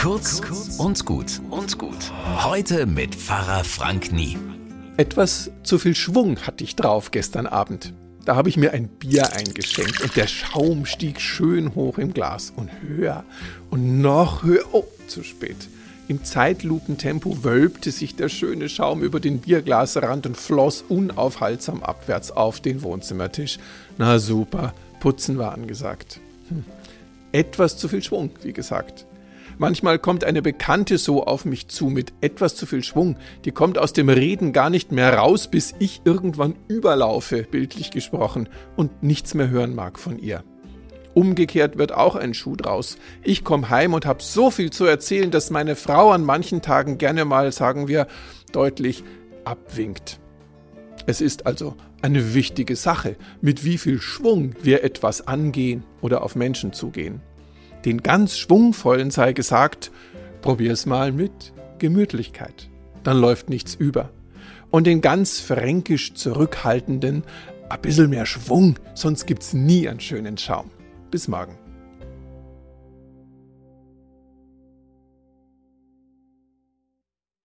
Kurz und gut und gut. Heute mit Pfarrer Frank Nie. Etwas zu viel Schwung hatte ich drauf gestern Abend. Da habe ich mir ein Bier eingeschenkt und der Schaum stieg schön hoch im Glas und höher und noch höher. Oh, zu spät. Im Zeitlupentempo wölbte sich der schöne Schaum über den Bierglasrand und floss unaufhaltsam abwärts auf den Wohnzimmertisch. Na super, putzen war angesagt. Hm. Etwas zu viel Schwung, wie gesagt. Manchmal kommt eine Bekannte so auf mich zu mit etwas zu viel Schwung. Die kommt aus dem Reden gar nicht mehr raus, bis ich irgendwann überlaufe, bildlich gesprochen, und nichts mehr hören mag von ihr. Umgekehrt wird auch ein Schuh draus. Ich komme heim und habe so viel zu erzählen, dass meine Frau an manchen Tagen gerne mal, sagen wir, deutlich abwinkt. Es ist also eine wichtige Sache, mit wie viel Schwung wir etwas angehen oder auf Menschen zugehen. Den ganz Schwungvollen sei gesagt, probier's mal mit Gemütlichkeit. Dann läuft nichts über. Und den ganz fränkisch Zurückhaltenden, ein bisschen mehr Schwung, sonst gibt's nie einen schönen Schaum. Bis morgen.